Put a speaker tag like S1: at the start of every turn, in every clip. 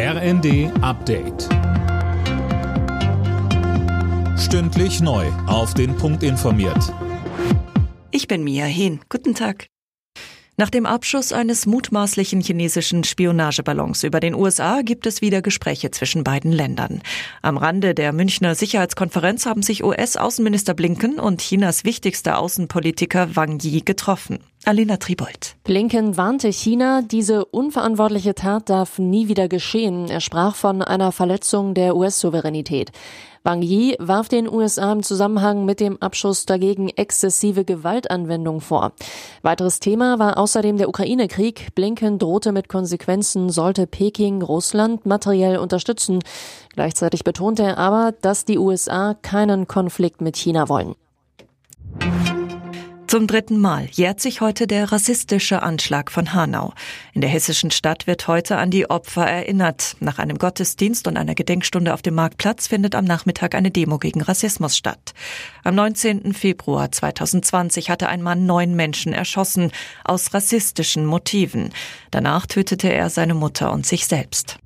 S1: RND Update. Stündlich neu. Auf den Punkt informiert.
S2: Ich bin Mia Hehn. Guten Tag. Nach dem Abschuss eines mutmaßlichen chinesischen Spionageballons über den USA gibt es wieder Gespräche zwischen beiden Ländern. Am Rande der Münchner Sicherheitskonferenz haben sich US-Außenminister Blinken und Chinas wichtigster Außenpolitiker Wang Yi getroffen. Alena Tribold.
S3: Blinken warnte China, diese unverantwortliche Tat darf nie wieder geschehen. Er sprach von einer Verletzung der US-Souveränität. Wang Yi warf den USA im Zusammenhang mit dem Abschuss dagegen exzessive Gewaltanwendung vor. Weiteres Thema war außerdem der Ukraine-Krieg. Blinken drohte mit Konsequenzen, sollte Peking Russland materiell unterstützen. Gleichzeitig betonte er aber, dass die USA keinen Konflikt mit China wollen.
S2: Zum dritten Mal jährt sich heute der rassistische Anschlag von Hanau. In der hessischen Stadt wird heute an die Opfer erinnert. Nach einem Gottesdienst und einer Gedenkstunde auf dem Marktplatz findet am Nachmittag eine Demo gegen Rassismus statt. Am 19. Februar 2020 hatte ein Mann neun Menschen erschossen, aus rassistischen Motiven. Danach tötete er seine Mutter und sich selbst.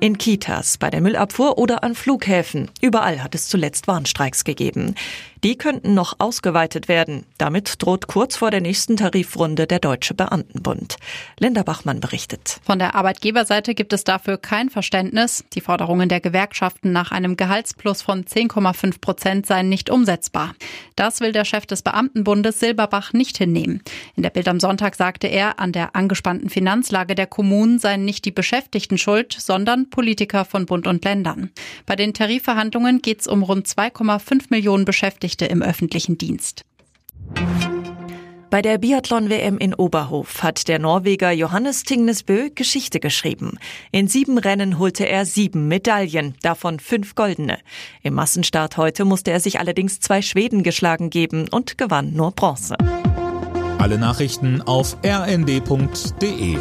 S2: In Kitas, bei der Müllabfuhr oder an Flughäfen. Überall hat es zuletzt Warnstreiks gegeben. Die könnten noch ausgeweitet werden. Damit droht kurz vor der nächsten Tarifrunde der Deutsche Beamtenbund. Linda Bachmann berichtet.
S4: Von der Arbeitgeberseite gibt es dafür kein Verständnis. Die Forderungen der Gewerkschaften nach einem Gehaltsplus von 10,5 Prozent seien nicht umsetzbar. Das will der Chef des Beamtenbundes Silberbach nicht hinnehmen. In der Bild am Sonntag sagte er, an der angespannten Finanzlage der Kommunen seien nicht die Beschäftigten schuld, sondern Politiker von Bund und Ländern. Bei den Tarifverhandlungen geht es um rund 2,5 Millionen Beschäftigte Beschäftigte im öffentlichen Dienst.
S2: Bei der Biathlon-WM in Oberhof hat der Norweger Johannes Tingnesbø Geschichte geschrieben. In sieben Rennen holte er sieben Medaillen, davon fünf goldene. Im Massenstart heute musste er sich allerdings zwei Schweden geschlagen geben und gewann nur Bronze.
S1: Alle Nachrichten auf rnd.de